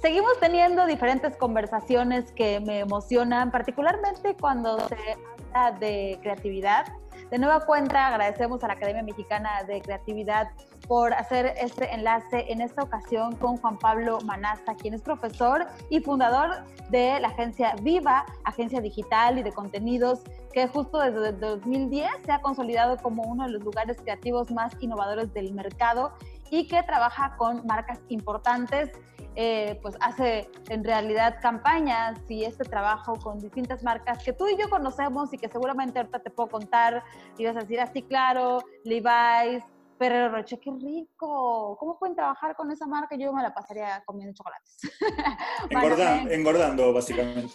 Seguimos teniendo diferentes conversaciones que me emocionan, particularmente cuando se habla de creatividad. De nueva cuenta, agradecemos a la Academia Mexicana de Creatividad por hacer este enlace en esta ocasión con Juan Pablo Manasa, quien es profesor y fundador de la agencia Viva, agencia digital y de contenidos que justo desde 2010 se ha consolidado como uno de los lugares creativos más innovadores del mercado y que trabaja con marcas importantes eh, pues hace en realidad campañas y este trabajo con distintas marcas que tú y yo conocemos y que seguramente ahorita te puedo contar y vas a decir así, claro, Levi's, Ferrero Rocher, qué rico. ¿Cómo pueden trabajar con esa marca? Yo me la pasaría comiendo chocolates. engordando, básicamente.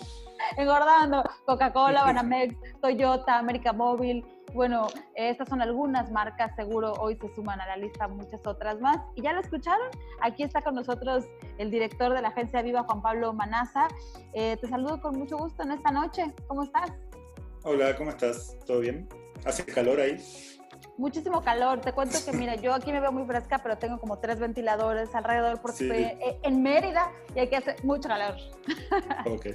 engordando. Coca-Cola, Banamex, Toyota, América Móvil. Bueno, estas son algunas marcas, seguro hoy se suman a la lista muchas otras más. Y ya lo escucharon, aquí está con nosotros el director de la agencia Viva, Juan Pablo Manaza. Eh, te saludo con mucho gusto en esta noche. ¿Cómo estás? Hola, ¿cómo estás? ¿Todo bien? ¿Hace calor ahí? Muchísimo calor. Te cuento que, mira, yo aquí me veo muy fresca, pero tengo como tres ventiladores alrededor porque estoy e, en Mérida y hay que hacer mucho calor. Ok.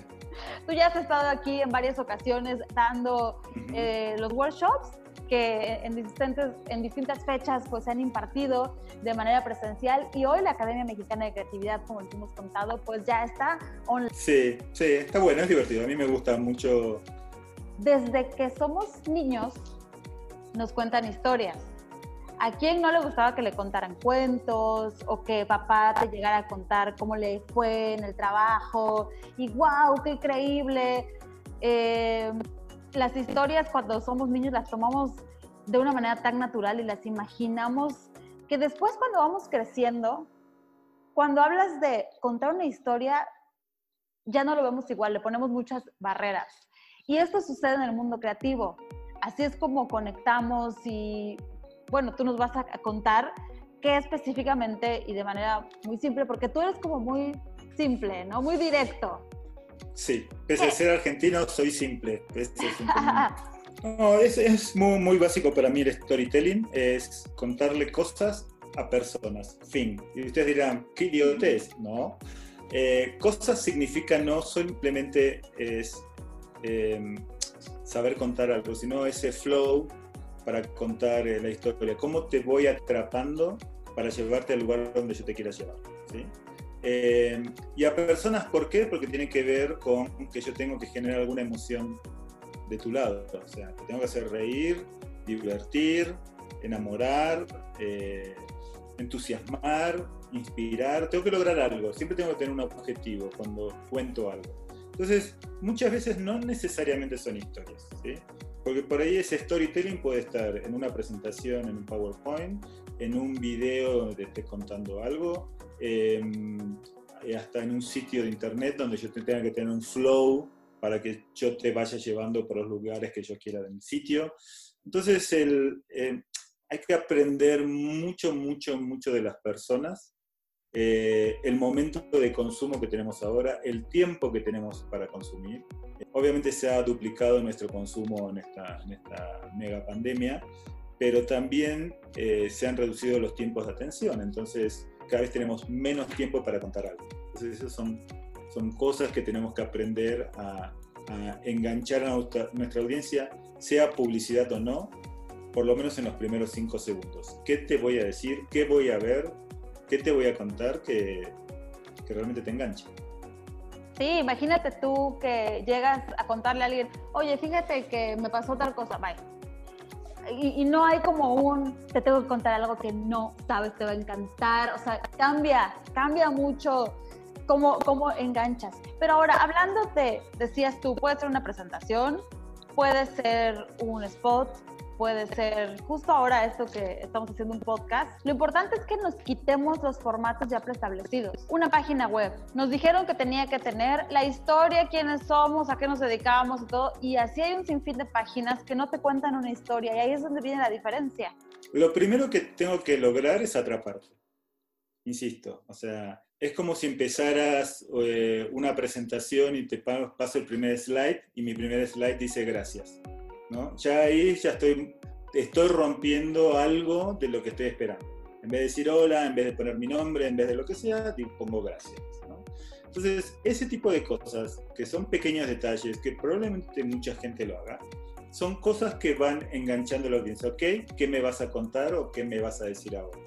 Tú ya has estado aquí en varias ocasiones dando eh, los workshops que en distintas, en distintas fechas pues se han impartido de manera presencial y hoy la Academia Mexicana de Creatividad, como les hemos contado, pues ya está online. Sí, sí, está bueno, es divertido. A mí me gusta mucho. Desde que somos niños, nos cuentan historias. ¿A quién no le gustaba que le contaran cuentos o que papá te llegara a contar cómo le fue en el trabajo? Y wow, qué increíble. Eh, las historias cuando somos niños las tomamos de una manera tan natural y las imaginamos que después cuando vamos creciendo, cuando hablas de contar una historia, ya no lo vemos igual, le ponemos muchas barreras. Y esto sucede en el mundo creativo así es como conectamos y bueno, tú nos vas a contar qué específicamente y de manera muy simple, porque tú eres como muy simple, ¿no? Muy directo. Sí, pese a ser argentino, soy simple. no, es, es muy, muy, básico para mí el storytelling, es contarle cosas a personas, fin. Y ustedes dirán, ¿qué idiotez? No. Eh, cosas significa no simplemente es eh, saber contar algo, sino ese flow para contar eh, la historia. ¿Cómo te voy atrapando para llevarte al lugar donde yo te quiera llevar? Eh, y a personas, ¿por qué? Porque tiene que ver con que yo tengo que generar alguna emoción de tu lado. O sea, te tengo que hacer reír, divertir, enamorar, eh, entusiasmar, inspirar. Tengo que lograr algo. Siempre tengo que tener un objetivo cuando cuento algo. Entonces, muchas veces no necesariamente son historias. Porque por ahí ese storytelling puede estar en una presentación, en un PowerPoint, en un video donde te esté contando algo, em, hasta en un sitio de internet donde yo tenga que tener un flow para que yo te vaya llevando por los lugares que yo quiera de mi sitio. Entonces, em, hay que aprender mucho, mucho, mucho de las personas eh, el momento de consumo que tenemos ahora, el tiempo que tenemos para consumir. Obviamente se ha duplicado nuestro consumo en esta, en esta mega pandemia, pero también eh, se han reducido los tiempos de atención, entonces cada vez tenemos menos tiempo para contar algo. Entonces esas son, son cosas que tenemos que aprender a, a enganchar a nuestra, nuestra audiencia, sea publicidad o no, por lo menos en los primeros cinco segundos. ¿Qué te voy a decir? ¿Qué voy a ver? ¿Qué te voy a contar que, realmente te enganche? Sí, imagínate tú que llegas a contarle a alguien, oye, fíjate que me pasó tal cosa, bye. Y, no hay como un, te tengo que contar algo que no sabes, te va a encantar, o sea, cambia, cambia mucho cómo, cómo enganchas. Pero ahora, hablando de, decías tú, puede ser una presentación, puede ser un spot, puede ser justo ahora esto que estamos haciendo un podcast. Lo importante es que nos quitemos los formatos ya preestablecidos. Una página web. Nos dijeron que tenía que tener la historia, quiénes somos, a qué nos dedicamos y todo. Y así hay un sinfín de páginas que no te cuentan una historia y ahí es donde viene la diferencia. Lo primero que tengo que lograr es atraparte. Insisto, o sea, es como si empezaras eh, una presentación y te paso el primer slide y mi primer slide dice gracias. Ya ahí ya estoy, estoy rompiendo algo de lo que estoy esperando. En vez de decir hola, en vez de poner mi nombre, en vez de lo que sea, pongo gracias. Entonces, ese tipo de cosas, que son pequeños detalles, que probablemente mucha gente lo haga, son cosas que van enganchando a la audiencia. ¿Ok? ¿Qué me vas a contar o qué me vas a decir ahora?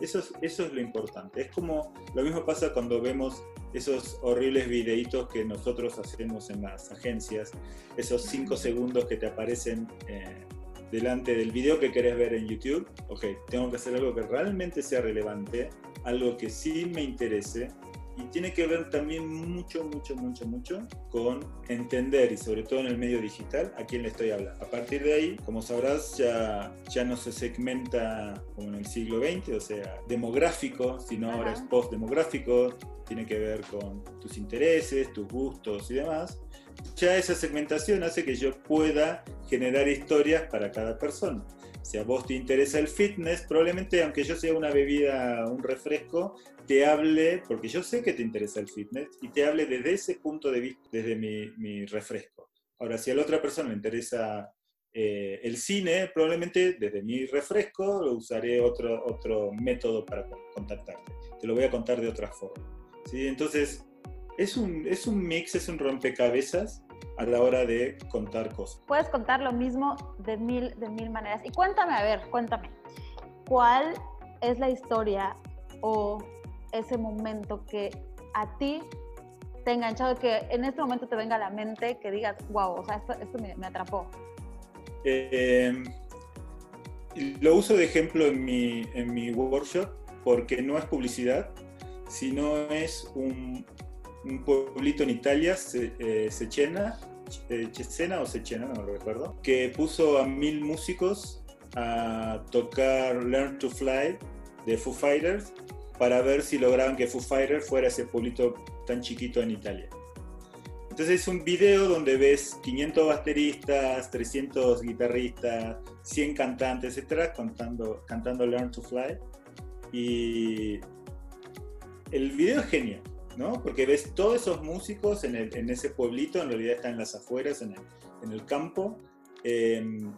Eso es, lo importante. Es como lo mismo pasa cuando vemos esos horribles videitos que nosotros hacemos en las agencias, esos cinco segundos que te aparecen eh, delante del video que querés ver en YouTube. Ok, tengo que hacer algo que realmente sea relevante, algo que sí me interese y tiene que ver también mucho, mucho, mucho, mucho con entender y sobre todo en el medio digital a quién le estoy hablando. A partir de ahí, como sabrás, ya, ya no se segmenta como en el siglo XX, o sea, demográfico, sino ahora es post-demográfico, tiene que ver con tus intereses, tus gustos y demás. Ya esa segmentación hace que yo pueda generar historias para cada persona. Si a vos te interesa el fitness, probablemente aunque yo sea una bebida, un refresco, te hable, porque yo sé que te interesa el fitness, y te hable desde ese punto de vista, desde mi, refresco. Ahora, si a la otra persona le interesa eh, el cine, probablemente desde mi refresco lo usaré otro, otro método para contactarte. Te lo voy a contar de otra forma. ¿sí? Entonces, es un, es un mix, es un rompecabezas a la hora de contar cosas. Puedes contar lo mismo de mil, de mil maneras. Y cuéntame, a ver, cuéntame, ¿cuál es la historia o ese momento que a ti te ha enganchado, que en este momento te venga a la mente, que digas, wow, o sea, esto, me, atrapó? Eh, lo uso de ejemplo en mi, en mi workshop porque no es publicidad, sino es un, pueblito en Italia, eh, Cecena, eh, Cesena o Cechena, no lo recuerdo, que puso a mil músicos a tocar Learn to Fly de Foo Fighters para ver si lograban que Foo Fighters fuera ese pueblito tan chiquito en Italia. Entonces es un video donde ves 500 bateristas, 300 guitarristas, 100 cantantes, etc., cantando, cantando Learn to Fly. Y el video es genial. ¿no? Porque ves todos esos músicos en, ese pueblito, en realidad están en las afueras, en el, campo. Em,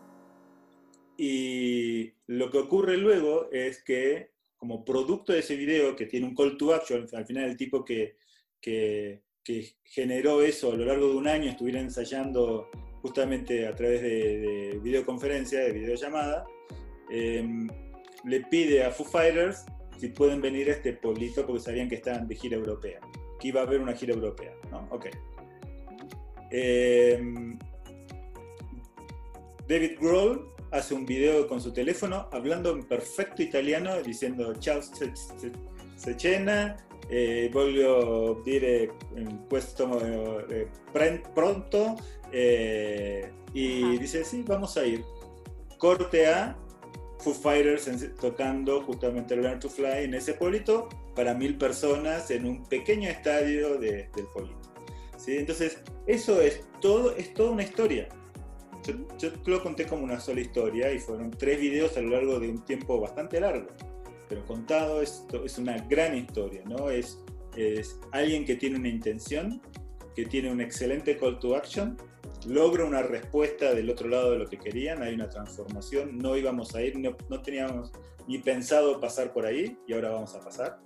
y lo que ocurre luego es que, como producto de ese video, que tiene un call to action, al final el tipo que, que, generó eso a lo largo de un año, estuviera ensayando justamente a través de, videoconferencia, de videollamada, em, le pide a Foo Fighters si pueden venir a este pueblito porque sabían que estaban de gira europea, que iba a haber una gira europea, ¿no? Ok. Em, David Grohl hace un video con su teléfono hablando en perfecto italiano diciendo ciao Cecena, eh, voglio dire questo eh, pronto eh, y dice sí, vamos a ir. Corte A, Foo Fighters tocando justamente Learn to Fly en ese pueblito para mil personas en un pequeño estadio de, del pueblito. ¿Sí? Entonces, eso es todo, es toda una historia. Yo, lo conté como una sola historia y fueron tres videos a lo largo de un tiempo bastante largo. Pero contado esto es una gran historia, ¿no? Es, es alguien que tiene una intención, que tiene un excelente call to action logra una respuesta del otro lado de lo que querían, hay una transformación, no íbamos a ir, no, teníamos ni pensado pasar por ahí y ahora vamos a pasar.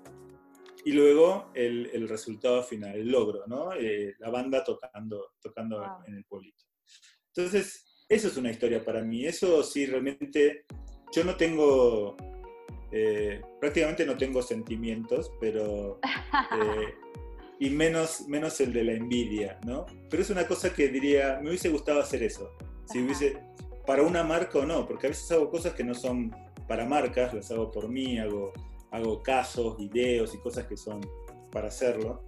Y luego el, el resultado final, el logro, ¿no? Eh, la banda tocando, tocando en el pueblito. Entonces, eso es una historia para mí, eso sí, realmente, yo no tengo, eh, prácticamente no tengo sentimientos, pero... Eh, y menos, menos el de la envidia, ¿no? Pero es una cosa que diría, me hubiese gustado hacer eso, si hubiese, para una marca o no, porque a veces hago cosas que no son para marcas, las hago por mí, hago, hago casos, videos y cosas que son para hacerlo.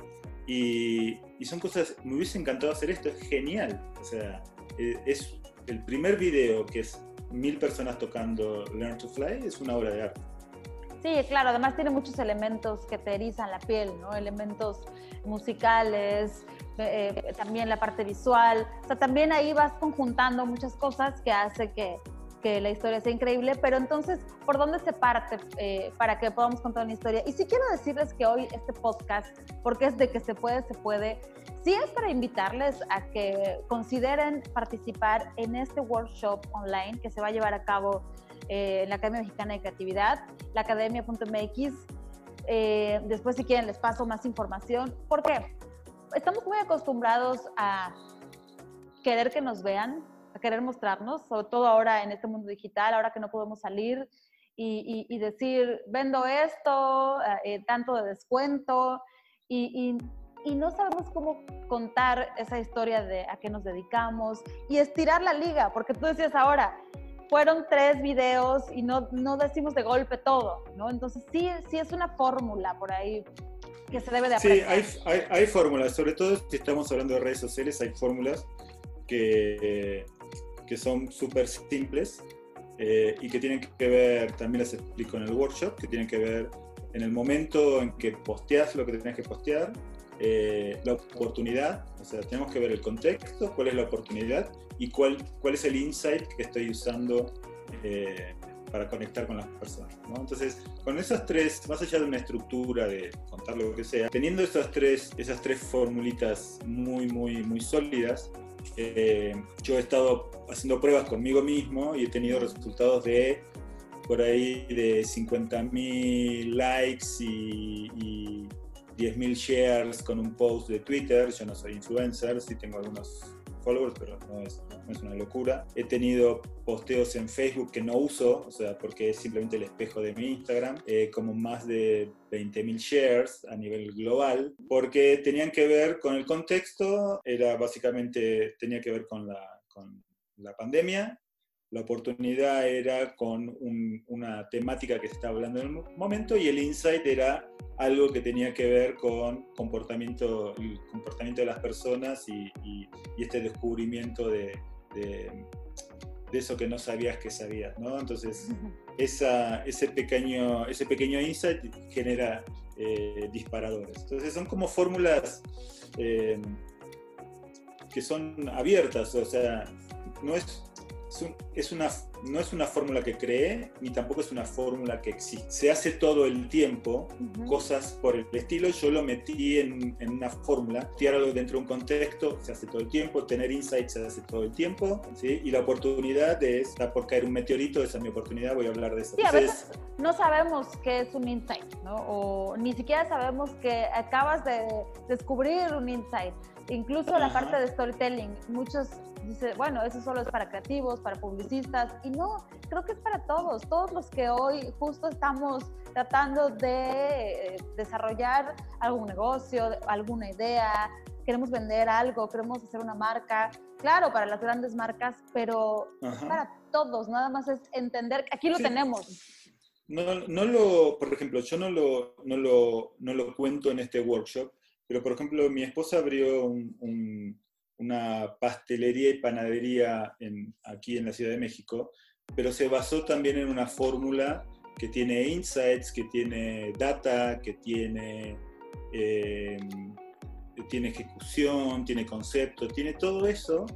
Y, y son cosas, me hubiese encantado hacer esto, es genial. O sea, e, es el primer video que es mil personas tocando Learn to Fly, es una obra de arte. Sí, claro, además tiene muchos elementos que te erizan la piel, ¿no? Elementos musicales, eh, también la parte visual. O sea, también ahí vas conjuntando muchas cosas que hace que, que la historia sea increíble, pero entonces, ¿por dónde se parte eh, para que podamos contar una historia? Y sí quiero decirles que hoy este podcast, porque es de que se puede, se puede, sí es para invitarles a que consideren participar en este workshop online que se va a llevar a cabo eh, en la Academia Mexicana de Creatividad, la academia.mx Eh, después, si quieren, les paso más información. ¿Por qué? Estamos muy acostumbrados a querer que nos vean, a querer mostrarnos, sobre todo ahora en este mundo digital, ahora que no podemos salir y, decir, vendo esto, eh, tanto de descuento, y, y, no sabemos cómo contar esa historia de a qué nos dedicamos y estirar la liga, porque tú decías ahora, fueron tres videos y no, no decimos de golpe todo, ¿no? Entonces sí, sí es una fórmula por ahí que se debe de aprender. Sí, hay, hay, hay fórmulas, sobre todo si estamos hablando de redes sociales, hay fórmulas que, que son súper simples eh, y que tienen que ver, también las explico en el workshop, que tienen que ver en el momento en que posteas lo que tenés que postear, eh, la oportunidad, o sea, tenemos que ver el contexto, cuál es la oportunidad y cuál, cuál es el insight que estoy usando eh, para conectar con las personas. Entonces, con esas tres, más allá de una estructura de contar lo que sea, teniendo esas tres, esas tres formulitas muy, muy, muy sólidas, eh, yo he estado haciendo pruebas conmigo mismo y he tenido resultados de por ahí de 50.000 likes y, y 10.000 shares con un post de Twitter. Yo no soy influencer, sí tengo algunos followers, pero no es, no es, una locura. He tenido posteos en Facebook que no uso, o sea, porque es simplemente el espejo de mi Instagram, eh, como más de 20.000 shares a nivel global, porque tenían que ver con el contexto, era básicamente, tenía que ver con la, con la pandemia la oportunidad era con una temática que se estaba hablando en el momento y el insight era algo que tenía que ver con comportamiento, el comportamiento de las personas y, este descubrimiento de, de, eso que no sabías que sabías, ¿no? Entonces, esa, ese, pequeño, ese pequeño insight genera eh, disparadores. Entonces, son como fórmulas eh, que son abiertas, o sea, no es es, una, no es una fórmula que cree, ni tampoco es una fórmula que existe. Se hace todo el tiempo, cosas por el estilo. Yo lo metí en, en una fórmula, tirar algo dentro de un contexto, se hace todo el tiempo, tener insights se hace todo el tiempo, ¿sí? y la oportunidad es, está por caer un meteorito, esa es mi oportunidad, voy a hablar de eso. Sí, a veces no sabemos qué es un insight, ¿no? o ni siquiera sabemos que acabas de descubrir un insight. Incluso la parte de storytelling, muchos dice, bueno, eso solo es para creativos, para publicistas, y no, creo que es para todos, todos los que hoy justo estamos tratando de eh, desarrollar algún negocio, alguna idea, queremos vender algo, queremos hacer una marca, claro, para las grandes marcas, pero para todos, nada más es entender que aquí lo tenemos. No, no lo, por ejemplo, yo no lo, no lo, no lo cuento en este workshop, pero por ejemplo, mi esposa abrió un una pastelería y panadería aquí en la Ciudad de México, pero se basó también en una fórmula que tiene insights, que tiene data, que tiene, eh, tiene ejecución, tiene concepto, tiene todo eso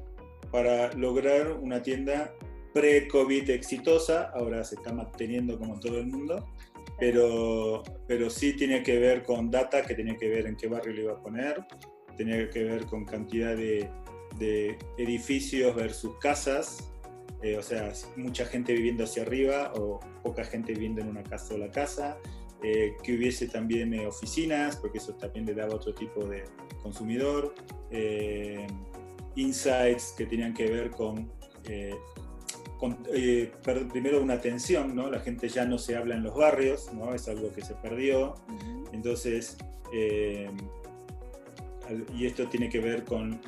para lograr una tienda pre-COVID exitosa, ahora se está manteniendo como todo el mundo, pero, pero sí tiene que ver con data, que tiene que ver en qué barrio le iba a poner, tenía que ver con cantidad de, edificios versus casas, eh, o sea, mucha gente viviendo hacia arriba o poca gente viviendo en una casa o la casa, eh, que hubiese también eh, oficinas, porque eso también le daba otro tipo de consumidor, insights que tenían que ver con, primero una atención, ¿no? la gente ya no se habla en los barrios, ¿no? es algo que se perdió, entonces y esto tiene que ver con,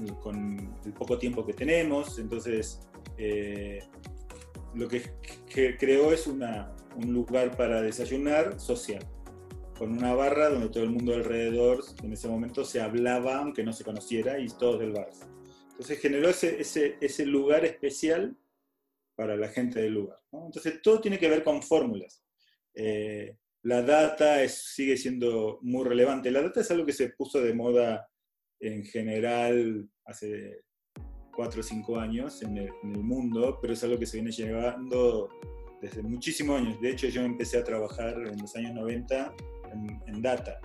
el poco tiempo que tenemos, entonces eh, lo que, creó es una, un lugar para desayunar social, con una barra donde todo el mundo alrededor en ese momento se hablaba, aunque no se conociera, y todos del bar. Entonces generó ese, ese, ese lugar especial para la gente del lugar. Entonces todo tiene que ver con fórmulas. Eh, la data sigue siendo muy relevante. La data es algo que se puso de moda en general hace cuatro o cinco años en el, mundo, pero es algo que se viene llevando desde muchísimos años. De hecho, yo empecé a trabajar en los años 90 en, data.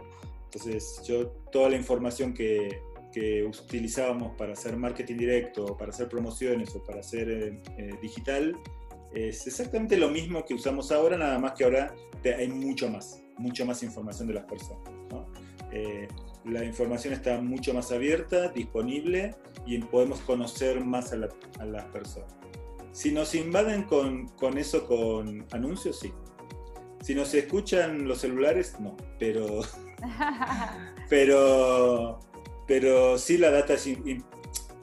Entonces, yo toda la información que, que, utilizábamos para hacer marketing directo, para hacer promociones o para hacer eh, eh, digital, es exactamente lo mismo que usamos ahora, nada más que ahora hay mucho más, mucho más información de las personas. Eh, la información está mucho más abierta, disponible y podemos conocer más a, las personas. Si nos invaden con, con, eso con anuncios, sí. Si nos escuchan los celulares, no. Pero, pero, pero sí la data es,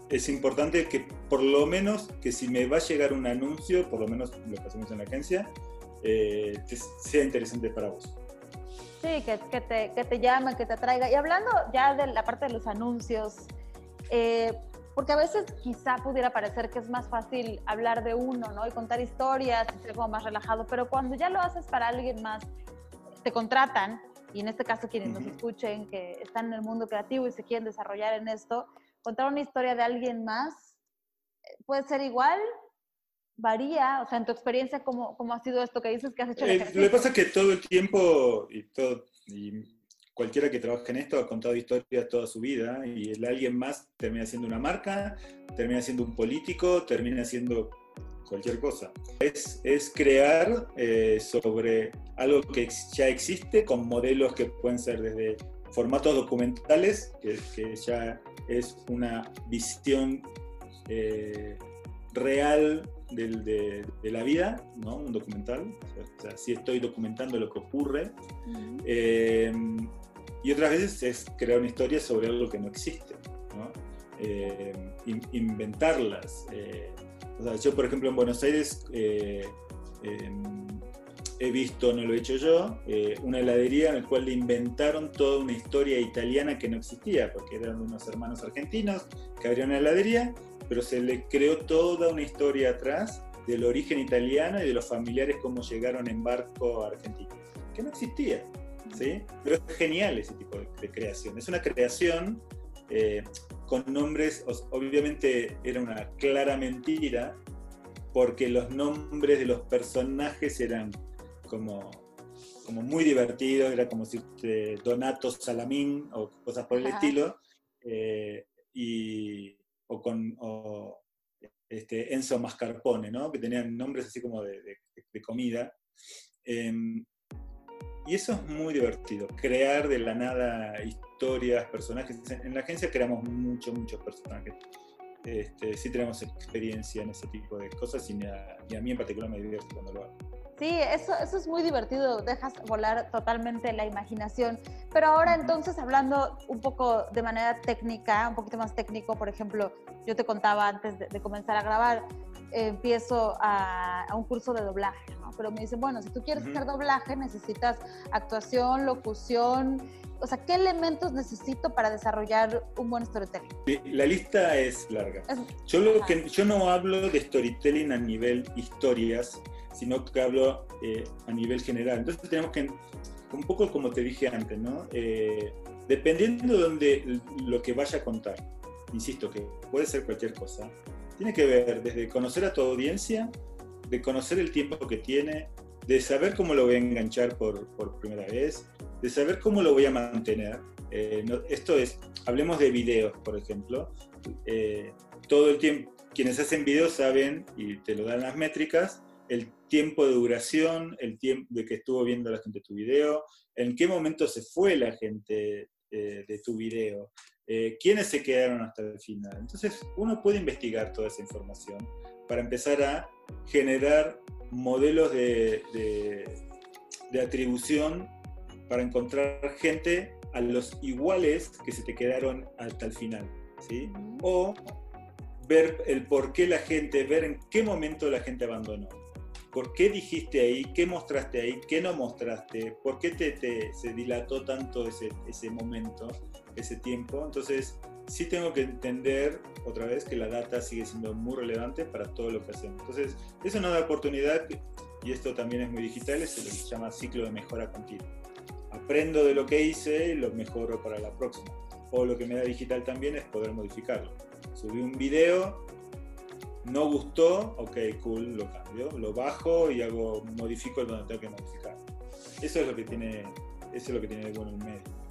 es importante que por lo menos que si me va a llegar un anuncio, por lo menos lo que hacemos en la agencia, eh, sea interesante para vos. Sí, que, que, te, que te llame, que te atraiga. Y hablando ya de la parte de los anuncios, eh, porque a veces quizá pudiera parecer que es más fácil hablar de uno, ¿no? Y contar historias, y ser como más relajado, pero cuando ya lo haces para alguien más, te contratan, y en este caso quienes nos escuchen, que están en el mundo creativo y se quieren desarrollar en esto, contar una historia de alguien más eh, puede ser igual, varía, o sea, en tu experiencia, ¿cómo, cómo ha sido esto que dices que has hecho? El eh, lo que pasa es que todo el tiempo y, todo, y cualquiera que trabaje en esto ha contado historias toda su vida y el alguien más termina siendo una marca, termina siendo un político, termina siendo cualquier cosa. Es, es crear eh, sobre algo que ya existe con modelos que pueden ser desde formatos documentales, que, que ya es una visión eh, real de, la vida, ¿no? Un documental. O sea, estoy documentando lo que ocurre. Eh, y otras veces es crear una historia sobre algo que no existe, ¿no? Eh, inventarlas. Yo, por ejemplo, en Buenos Aires he visto, no lo he hecho yo, eh, una heladería en la cual le inventaron toda una historia italiana que no existía, porque eran unos hermanos argentinos que abrieron una heladería, pero se le creó toda una historia atrás del origen italiano y de los familiares cómo llegaron en barco a Argentina, que no existía. ¿sí? Pero es genial ese tipo de, creación. Es una creación eh, con nombres, obviamente era una clara mentira, porque los nombres de los personajes eran como, como muy divertido, era como si Donato Salamín o cosas por el estilo, eh, y, o con este, Enzo Mascarpone, ¿no? que tenían nombres así como de, comida. Em, y eso es muy divertido, crear de la nada historias, personajes. En la agencia creamos muchos, muchos personajes. Este, sí tenemos experiencia en ese tipo de cosas y a, y a mí en particular me divierte cuando lo hago. Sí, eso, eso es muy divertido, dejas volar totalmente la imaginación. Pero ahora entonces, hablando un poco de manera técnica, un poquito más técnico, por ejemplo, yo te contaba antes de, comenzar a grabar, empiezo a, un curso de doblaje, ¿no? Pero me dicen, bueno, si tú quieres hacer doblaje, necesitas actuación, locución, o sea, ¿qué elementos necesito para desarrollar un buen storytelling? La lista es larga. yo, lo que, yo no hablo de storytelling a nivel historias, sino que hablo eh, a nivel general. Entonces tenemos que, un poco como te dije antes, ¿no? Eh, dependiendo de donde, lo que vaya a contar, insisto que puede ser cualquier cosa, tiene que ver desde conocer a tu audiencia, de conocer el tiempo que tiene, de saber cómo lo voy a enganchar por, por primera vez, de saber cómo lo voy a mantener. Eh, esto es, hablemos de videos, por ejemplo. todo el tiempo, quienes hacen videos saben, y te lo dan las métricas, el tiempo de duración, el tiempo de que estuvo viendo la gente tu video, en qué momento se fue la gente eh, de tu video, eh, quiénes se quedaron hasta el final. Entonces uno puede investigar toda esa información para empezar a generar modelos de, de, atribución para encontrar gente a los iguales que se te quedaron hasta el final. ¿sí? O ver el por qué la gente, ver en qué momento la gente abandonó. ¿Por qué dijiste ahí? ¿Qué mostraste ahí? ¿Qué no mostraste? ¿Por qué te, se dilató tanto ese, ese momento, ese tiempo? Entonces, sí tengo que entender otra vez que la data sigue siendo muy relevante para todo lo que hacemos. Entonces, es una oportunidad, y esto también es muy digital, es lo que se llama ciclo de mejora continua. Aprendo de lo que hice y lo mejoro para la próxima. O lo que me da digital también es poder modificarlo. Subí un video, no gustó, ok, cool, lo cambio, lo bajo y hago, modifico donde tengo que modificar. Eso es lo que tiene, eso es lo que tiene de bueno el medio.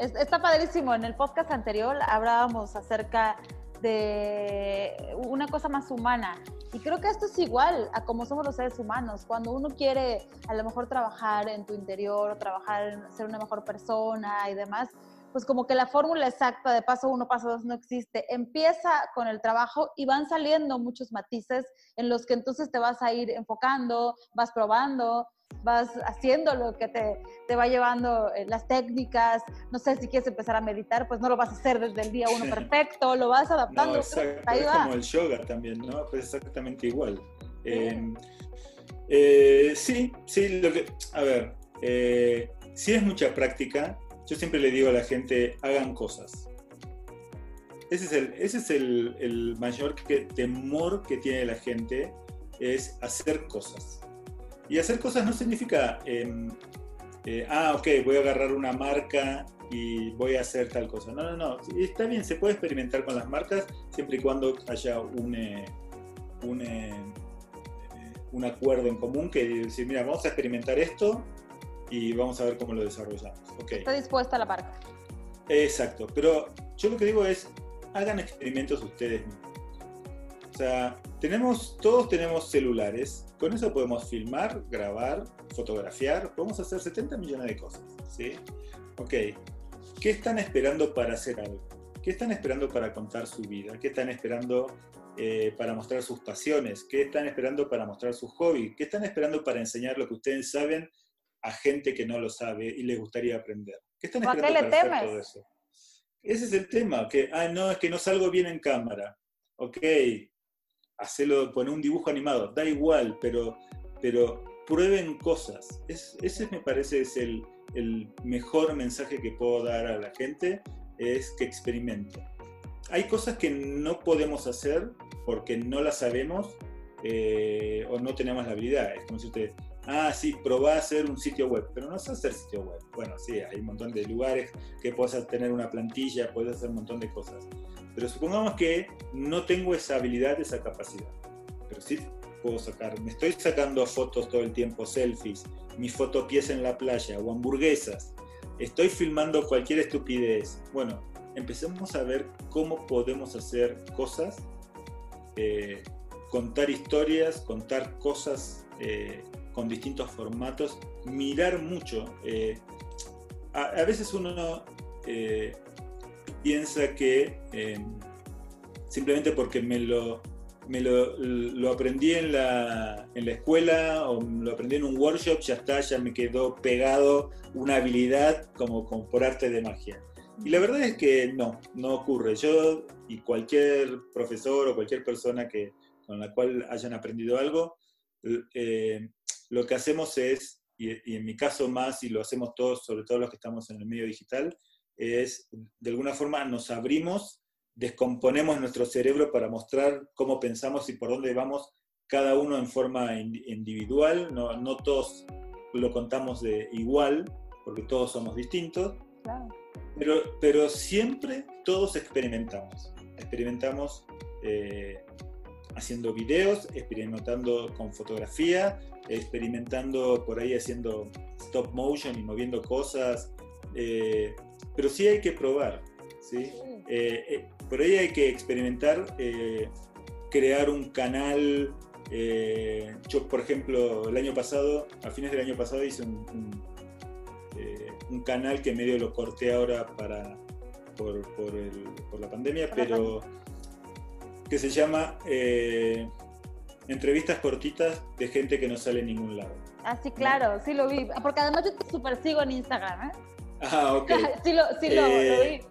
Está padrísimo. En el podcast anterior hablábamos acerca de una cosa más humana Y creo que esto es igual a como somos los seres humanos. Cuando uno quiere a lo mejor trabajar en tu interior, trabajar ser una mejor persona y demás, pues como que la fórmula exacta de paso uno, paso dos no existe. Empieza con el trabajo y van saliendo muchos matices en los que entonces te vas a ir enfocando, vas probando, vas haciendo lo que te, te va llevando eh, las técnicas. No sé si quieres empezar a meditar, pues no lo vas a hacer desde el día uno perfecto, lo vas adaptando. No, es como el yoga también, ¿no? Pues exactamente igual. Em, eh, sí, sí, lo que, a ver, eh, si es mucha práctica, yo siempre le digo a la gente, hagan cosas. Ese es el, ese es el, el mayor temor que tiene la gente, es hacer cosas. Y hacer cosas no significa, em, eh, ah, ok, voy a agarrar una marca y voy a hacer tal cosa. No, no, no. Está bien, se puede experimentar con las marcas siempre y cuando haya un, eh, un, eh, un acuerdo en común que decir, mira, vamos a experimentar esto y vamos a ver cómo lo desarrollamos. Okay. Está dispuesta la marca. Exacto, pero yo lo que digo es, hagan experimentos ustedes mismos. O sea, tenemos, todos tenemos celulares, con eso podemos filmar, grabar, fotografiar, podemos hacer 70 millones de cosas, ¿sí? Ok, ¿qué están esperando para hacer algo? ¿Qué están esperando para contar su vida? ¿Qué están esperando eh, para mostrar sus pasiones? ¿Qué están esperando para mostrar sus hobbies? ¿Qué están esperando para enseñar lo que ustedes saben a gente que no lo sabe y les gustaría aprender? ¿Qué están esperando para hacer todo eso? Ese es el tema, que, ah, no, es que no salgo bien en cámara. Ok, hacelo, poner un dibujo animado, da igual, pero, pero prueben cosas. ese me parece es el, mejor mensaje que puedo dar a la gente, es que experimenten. Hay cosas que no podemos hacer porque no las sabemos eh, o no tenemos la habilidad. Es como usted, ah, sí, probá a hacer un sitio web, pero no sé hacer sitio web. Bueno, sí, hay un montón de lugares que puedes tener una plantilla, puedes hacer un montón de cosas. Pero supongamos que no tengo esa habilidad, esa capacidad. Pero sí puedo sacar, me estoy sacando fotos todo el tiempo, selfies, mi fotopies en la playa o hamburguesas. Estoy filmando cualquier estupidez. Bueno, empecemos a ver cómo podemos hacer cosas, eh, contar historias, contar cosas eh, con distintos formatos, mirar mucho. Eh, a, veces uno piensa que em, simplemente porque me lo, me lo, aprendí en la, en la, escuela o lo aprendí en un workshop, ya está, ya me quedó pegado una habilidad como, como por arte de magia. Y la verdad es que no, no ocurre. Yo y cualquier profesor o cualquier persona que, con la cual hayan aprendido algo, eh, lo que hacemos es, y, en mi caso más, y lo hacemos todos, sobre todo los que estamos en el medio digital, es de alguna forma nos abrimos, descomponemos nuestro cerebro para mostrar cómo pensamos y por dónde vamos cada uno en forma individual, no, no todos lo contamos de igual, porque todos somos distintos, pero, pero siempre todos experimentamos, experimentamos eh, haciendo videos, experimentando con fotografía, experimentando por ahí haciendo stop motion y moviendo cosas, eh, pero sí hay que probar, ¿sí? Eh, eh, por ahí hay que experimentar, crear un canal. yo, por ejemplo, el año pasado, a fines del año pasado, hice un, un, canal que medio lo corté ahora para, por, por, el, por la pandemia, pero que se llama entrevistas cortitas de gente que no sale en ningún lado. Ah, sí, claro, sí lo vi. Porque además yo te super sigo en Instagram, ¿eh? Ah, ok. sí, lo, sí lo, eh, vi.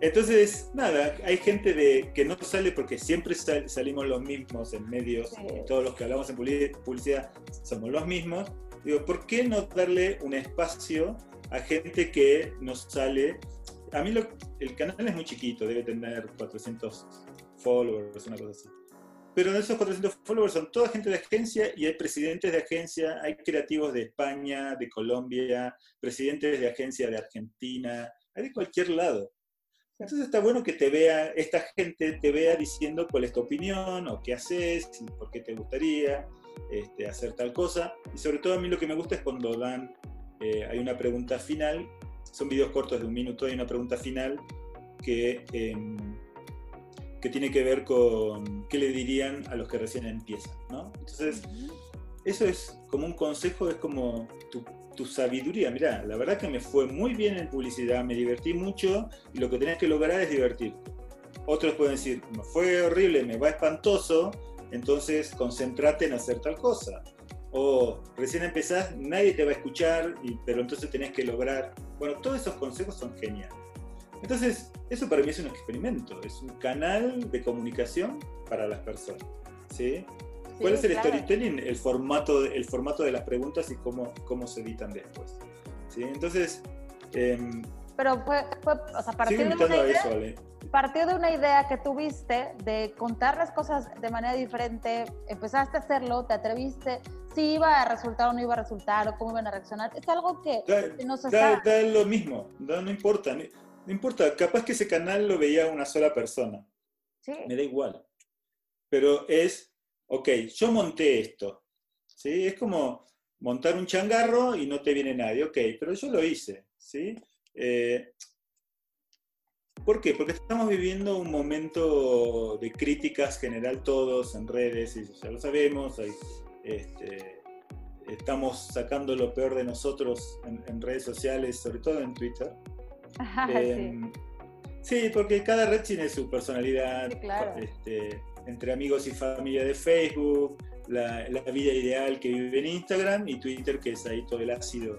Entonces, nada, hay gente de, que no sale porque siempre salimos los mismos en medios, todos los que hablamos en publicidad somos los mismos. Digo, ¿por qué no darle un espacio a gente que nos sale? A mí el canal es muy chiquito, debe tener 400 followers, una cosa así. Pero esos 400 followers son toda gente de agencia y hay presidentes de agencia, hay creativos de España, de Colombia, presidentes de agencia de Argentina, hay de cualquier lado. Entonces está bueno que te vea, esta gente te vea diciendo cuál es tu opinión o qué haces, por qué te gustaría este, hacer tal cosa. Y sobre todo a mí lo que me gusta es cuando dan, eh, hay una pregunta final, son videos cortos de un minuto, hay una pregunta final que... Em, que tiene que ver con qué le dirían a los que recién empiezan, ¿no? Entonces, eso es como un consejo, es como tu, tu sabiduría. Mira, la verdad que me fue muy bien en publicidad, me divertí mucho y lo que tenés que lograr es divertirte. Otros pueden decir, me fue horrible, me va espantoso, entonces concéntrate en hacer tal cosa. O recién empezás, nadie te va a escuchar, pero entonces tenés que lograr. Bueno, todos esos consejos son geniales. Entonces, eso para mí es un experimento, es un canal de comunicación para las personas. ¿sí? ¿Cuál es el storytelling? El formato, el formato de las preguntas y cómo, cómo se editan después. ¿sí? Entonces... Eh, Pero fue, fue, o sea, partir de, una idea, eso, partió de una idea que tuviste de contar las cosas de manera diferente, empezaste a hacerlo, te atreviste, si iba a resultar o no iba a resultar, o cómo iban a reaccionar. Es algo que, no se da, da, lo mismo, no importa. No importa, capaz que ese canal lo veía una sola persona. Sí. Me da igual. Pero es, ok, yo monté esto. ¿sí? Es como montar un changarro y no te viene nadie. Ok, pero yo lo hice. ¿sí? Eh, ¿Por qué? Porque estamos viviendo un momento de críticas general todos en redes, y ya lo sabemos, este, estamos sacando lo peor de nosotros en redes sociales, sobre todo en Twitter. Em, sí. porque cada red tiene su personalidad. Este, entre amigos y familia de Facebook, la, vida ideal que vive en Instagram y Twitter, que es ahí todo el ácido.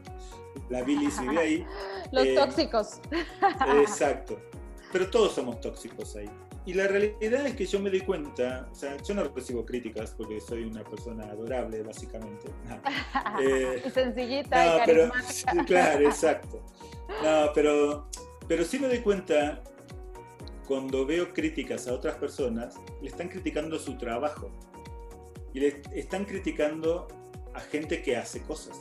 La bilis vive ahí. Los em, tóxicos. Exacto. Pero todos somos tóxicos ahí. Y la realidad es que yo me di cuenta, o sea, yo no recibo críticas porque soy una persona adorable, básicamente. Eh, sencillita y pero, claro, exacto. No, pero, pero sí me doy cuenta cuando veo críticas a otras personas, le están criticando su trabajo. Y le están criticando a gente que hace cosas.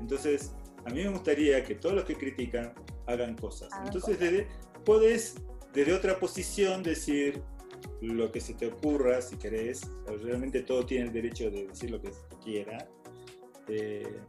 Entonces, a mí me gustaría que todos los que critican hagan cosas. Entonces, desde, puedes desde otra posición decir lo que se te ocurra, si querés. Realmente todo tiene el derecho de decir lo que quiera. Eh,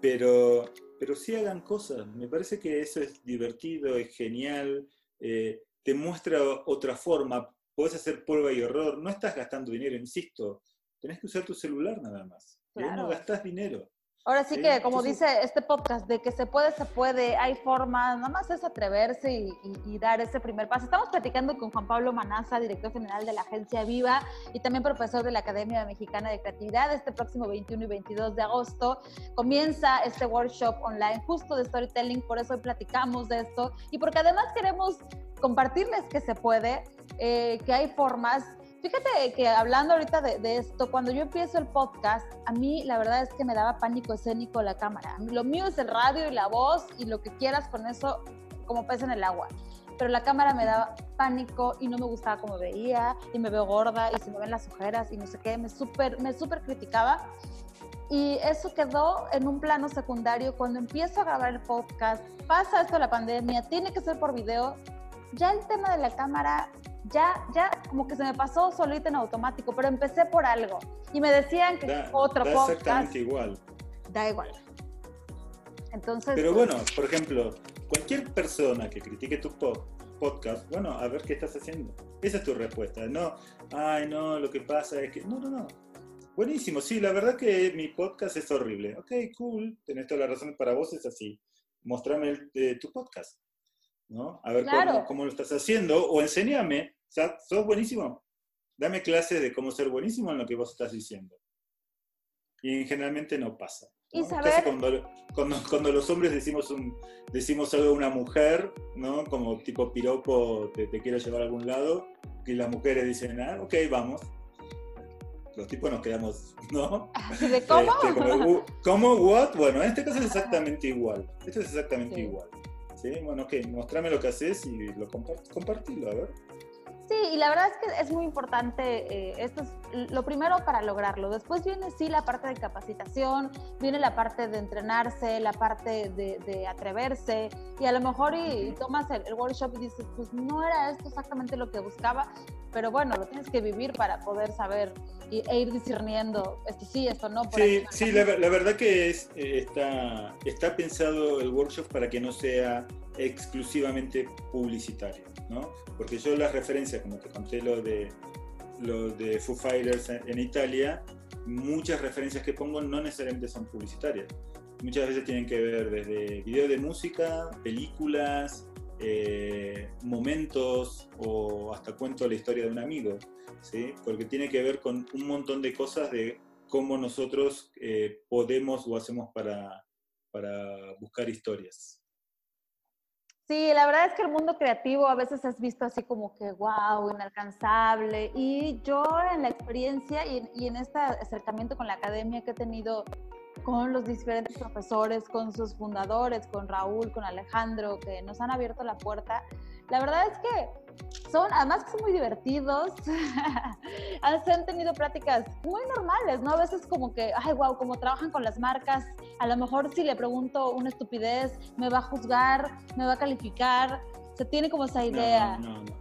pero pero sí hagan cosas. Me parece que eso es divertido, es genial, eh, te muestra otra forma, puedes hacer prueba y error, no estás gastando dinero, insisto, tenés que usar tu celular nada más. No gastas dinero. Ahora sí, que, como dice este podcast, de que se puede, se puede, hay formas, nada más es atreverse y, dar ese primer paso. Estamos platicando con Juan Pablo Manaza, director general de la agencia Viva y también profesor de la Academia Mexicana de Creatividad. Este próximo 21 y 22 de agosto comienza este workshop online justo de storytelling, por eso hoy platicamos de esto y porque además queremos compartirles que se puede, eh, que hay formas Fíjate que hablando ahorita de, esto, cuando yo empiezo el podcast, a mí la verdad es que me daba pánico escénico la cámara. Lo mío es el radio y la voz y lo que quieras con eso, como pez en el agua. Pero la cámara me daba pánico y no me gustaba cómo veía y me veo gorda y se me ven las ojeras y no sé qué, me súper me super criticaba. Y eso quedó en un plano secundario cuando empiezo a grabar el podcast, pasa esto la pandemia, tiene que ser por video, ya el tema de la cámara ya, ya como que se me pasó solito en automático, pero empecé por algo. Y me decían que otro da podcast. exactamente igual. Da igual. Entonces. Pero bueno, por ejemplo, cualquier persona que critique tu podcast, bueno, a ver qué estás haciendo. Esa es tu respuesta. No, ay, no, lo que pasa es que. No, no, no. Buenísimo, sí, la verdad que mi podcast es horrible. Ok, cool, tenés toda la razón, para vos es así. Mostrame eh, tu podcast. ¿No? A ver cómo, cómo, lo estás haciendo, o enséñame o sea, sos buenísimo. Dame clases de cómo ser buenísimo en lo que vos estás diciendo. Y generalmente no pasa. ¿Y saber? Cuando, cuando, los hombres decimos, un, decimos algo a una mujer, ¿no? Como tipo piropo, te, quiero llevar a algún lado, y las mujeres dicen, ah, ok, vamos. Los tipos nos quedamos, ¿no? ¿De cómo? Este, ¿Cómo? ¿What? Bueno, en este caso es exactamente igual. Esto es exactamente igual. ¿Sí? Bueno, ok, mostrame lo que haces y lo compartilo, a ver. Sí, y la verdad es que es muy importante, eh, esto es lo primero para lograrlo. Después viene sí la parte de capacitación, viene la parte de entrenarse, la parte de, atreverse, y a lo mejor y, tomas el, workshop y dices, pues no era esto exactamente lo que buscaba, pero bueno, lo tienes que vivir para poder saber e ir discerniendo esto sí, esto no. sí, sí la, verdad que es, eh, está, está pensado el workshop para que no sea exclusivamente publicitario, ¿no? Porque yo las referencias, como te conté lo de, lo de Foo Fighters en Italia, muchas referencias que pongo no necesariamente son publicitarias. Muchas veces tienen que ver desde video de música, películas, eh, momentos o hasta cuento la historia de un amigo, ¿sí? porque tiene que ver con un montón de cosas de cómo nosotros eh, podemos o hacemos para, para buscar historias. Sí, la verdad es que el mundo creativo a veces es visto así como que wow, inalcanzable. Y yo en la experiencia y, y, en este acercamiento con la academia que he tenido con los diferentes profesores, con sus fundadores, con Raúl, con Alejandro, que nos han abierto la puerta, la verdad es que son, además que son muy divertidos, han tenido prácticas muy normales, ¿no? A veces como que, ay, wow, como trabajan con las marcas, a lo mejor si le pregunto una estupidez, me va a juzgar, me va a calificar, se tiene como esa idea. No, no, no.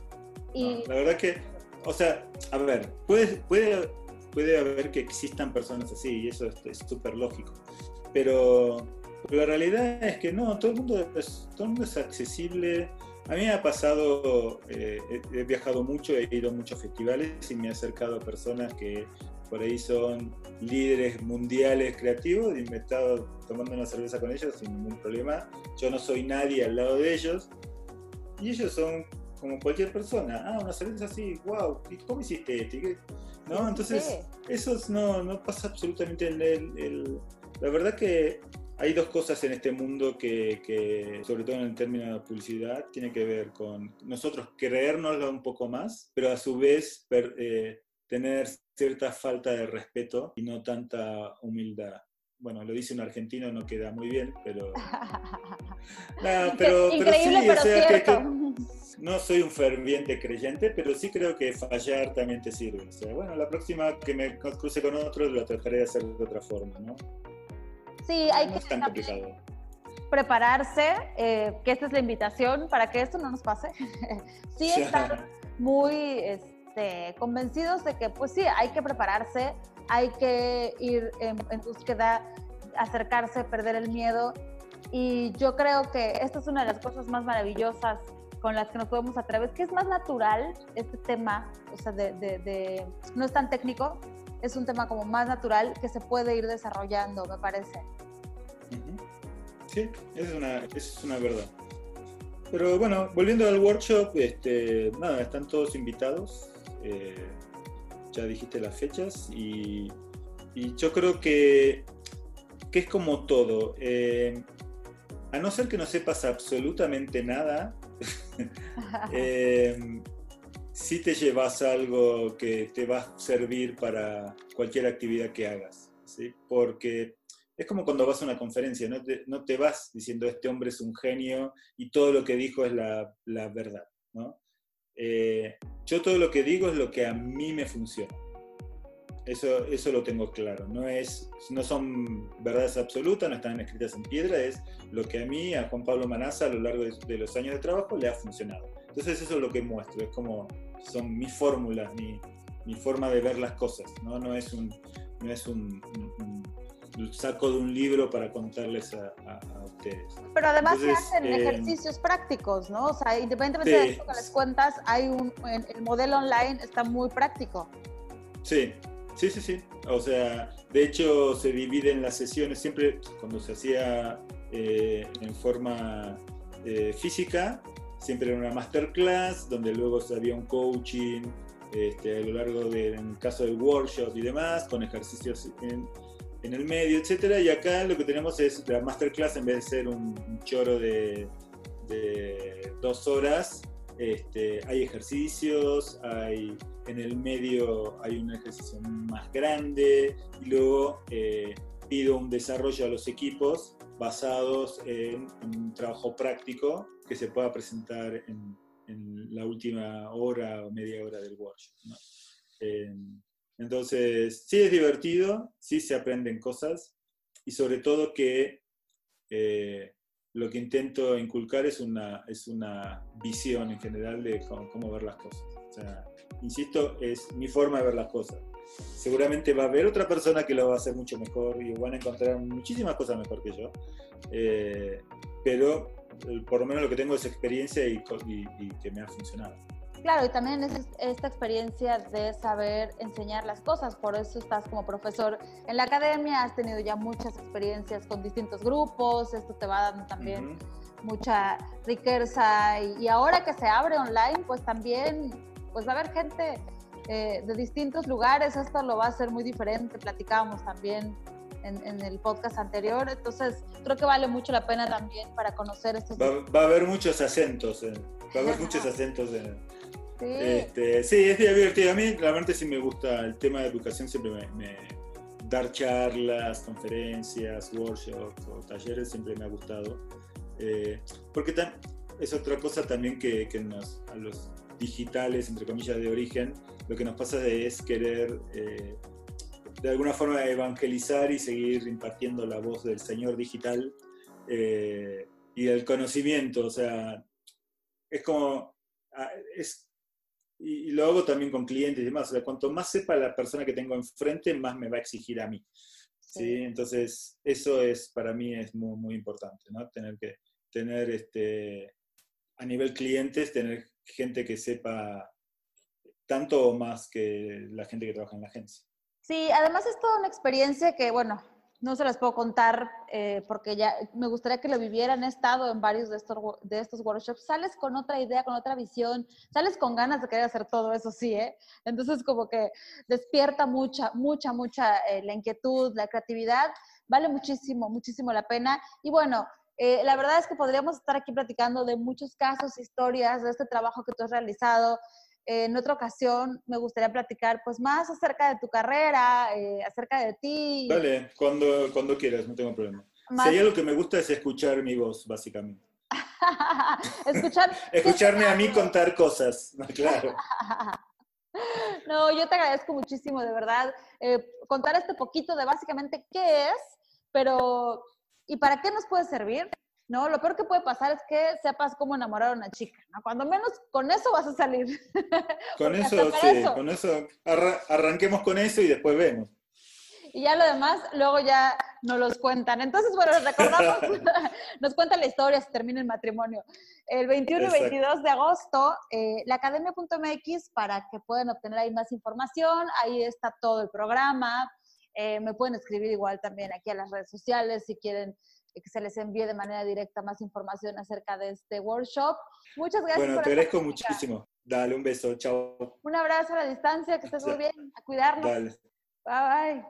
Y... la verdad que, o sea, a ver, puede, puede, puede haber que existan personas así, y eso es súper lógico, pero, la realidad es que no, todo el mundo es, todo el mundo es accesible, a mí me ha pasado, eh, he viajado mucho, he ido a muchos festivales y me he acercado a personas que por ahí son líderes mundiales creativos y me he estado tomando una cerveza con ellos sin ningún problema. Yo no soy nadie al lado de ellos y ellos son como cualquier persona. Ah, una cerveza así, wow, ¿cómo hiciste esto? ¿No? Entonces, eso no, no pasa absolutamente en el, La verdad que hay dos cosas en este mundo que, sobre todo en el término de publicidad, tiene que ver con nosotros creérnoslo un poco más, pero a su vez eh, tener cierta falta de respeto y no tanta humildad. Bueno, lo dice un argentino, no queda muy bien, pero... pero, Increíble, pero, cierto. no soy un ferviente creyente, pero sí creo que fallar también te sirve. O sea, bueno, la próxima que me cruce con otro lo trataré de hacer de otra forma, ¿no? Sí, hay que prepararse, eh, que esta es la invitación para que esto no nos pase. sí, estar muy este, convencidos de que, pues sí, hay que prepararse, hay que ir en, búsqueda, acercarse, perder el miedo. Y yo creo que esta es una de las cosas más maravillosas con las que nos podemos atrever, que es más natural este tema, o sea, de, de, no es tan técnico, es un tema como más natural que se puede ir desarrollando, me parece. Sí, es una, es una verdad. Pero bueno, volviendo al workshop, este, nada, están todos invitados. Eh, ya dijiste las fechas y, y, yo creo que, que es como todo. Eh, a no ser que no sepas absolutamente nada, eh, si te llevas algo que te va a servir para cualquier actividad que hagas, ¿sí? porque es como cuando vas a una conferencia, no te, no te, vas diciendo este hombre es un genio y todo lo que dijo es la, la verdad. ¿no? Eh, yo todo lo que digo es lo que a mí me funciona. Eso, eso lo tengo claro. No, es, no son verdades absolutas, no están escritas en piedra, es lo que a mí, a Juan Pablo Manaza, a lo largo de, de los años de trabajo, le ha funcionado. Entonces eso es lo que muestro, es como son mis fórmulas, mi, mi forma de ver las cosas, no, no es un, no es un, saco de un libro para contarles a, ustedes. Pero además se hacen eh, ejercicios prácticos, ¿no? O sea, independientemente de eso que les cuentas, hay un, el modelo online está muy práctico. Sí, sí, sí, sí. O sea, de hecho se dividen las sesiones, siempre cuando se hacía eh, en forma eh, física, siempre era una masterclass, donde luego había un coaching este, a lo largo del en caso del workshop y demás, con ejercicios en, en, el medio, etcétera. Y acá lo que tenemos es la masterclass, en vez de ser un, choro de, de, dos horas, este, hay ejercicios, hay en el medio hay un ejercicio más grande y luego eh, pido un desarrollo a los equipos basados en, un trabajo práctico que se pueda presentar en, la última hora o media hora del workshop. Eh, entonces, sí es divertido, sí se aprenden cosas y sobre todo que eh, lo que intento inculcar es una, es una visión en general de cómo, ver las cosas. O sea, insisto, es mi forma de ver las cosas. Seguramente va a haber otra persona que lo va a hacer mucho mejor y van a encontrar muchísimas cosas mejor que yo. Eh, pero por lo menos lo que tengo es experiencia y, y que me ha funcionado. Claro, y también es esta experiencia de saber enseñar las cosas, por eso estás como profesor en la academia, has tenido ya muchas experiencias con distintos grupos, esto te va dando también mucha riqueza y, ahora que se abre online, pues también pues va a haber gente eh, de distintos lugares, esto lo va a hacer muy diferente, platicábamos también en, el podcast anterior, entonces creo que vale mucho la pena también para conocer estos... Va, va a haber muchos acentos, eh. va a haber muchos acentos en Sí. Este, sí, es divertido. A mí realmente sí me gusta el tema de educación, siempre me, dar charlas, conferencias, workshops o talleres siempre me ha gustado. Eh, porque es otra cosa también que, nos, a los digitales, entre comillas, de origen, lo que nos pasa es querer eh, de alguna forma evangelizar y seguir impartiendo la voz del Señor digital eh, y el conocimiento. O sea, es como, ah, es y, lo hago también con clientes y demás. O sea, cuanto más sepa la persona que tengo enfrente, más me va a exigir a mí. ¿sí? Entonces, eso es para mí es muy, muy importante, ¿no? Tener que tener este, a nivel clientes, tener gente que sepa tanto o más que la gente que trabaja en la agencia. Sí, además es toda una experiencia que, bueno, no se las puedo contar eh, porque ya me gustaría que lo vivieran. He estado en varios de estos, de estos workshops. Sales con otra idea, con otra visión, sales con ganas de querer hacer todo eso, sí, ¿eh? Entonces como que despierta mucha, mucha, mucha eh, la inquietud, la creatividad. Vale muchísimo, muchísimo la pena. Y bueno, eh, la verdad es que podríamos estar aquí platicando de muchos casos, historias de este trabajo que tú has realizado, en otra ocasión me gustaría platicar pues más acerca de tu carrera, eh, acerca de ti. Dale, cuando, cuando quieras, no tengo problema. Si hay algo que me gusta es escuchar mi voz, básicamente. Escuchar, Escucharme a mí contar cosas, claro. no, yo te agradezco muchísimo, de verdad, eh, contar este poquito de básicamente qué es, pero ¿y para qué nos puede servir? ¿No? Lo peor que puede pasar es que sepas cómo enamorar a una chica, ¿no? Cuando menos con eso vas a salir. Con eso, sí, con eso. arranquemos con eso y después vemos. Y ya lo demás, luego ya nos los cuentan. Entonces, bueno, recordamos, nos cuenta la historia, se termina el matrimonio. El 21 y 22 de agosto, eh, la academia.mx para que puedan obtener ahí más información. Ahí está todo el programa. Eh, me pueden escribir igual también aquí a las redes sociales si quieren que se les envíe de manera directa más información acerca de este workshop. Muchas gracias. Bueno, te agradezco muchísimo. Dale, un beso, chao. Un abrazo a la distancia, que estés muy bien, a cuidarnos. Dale. Bye bye.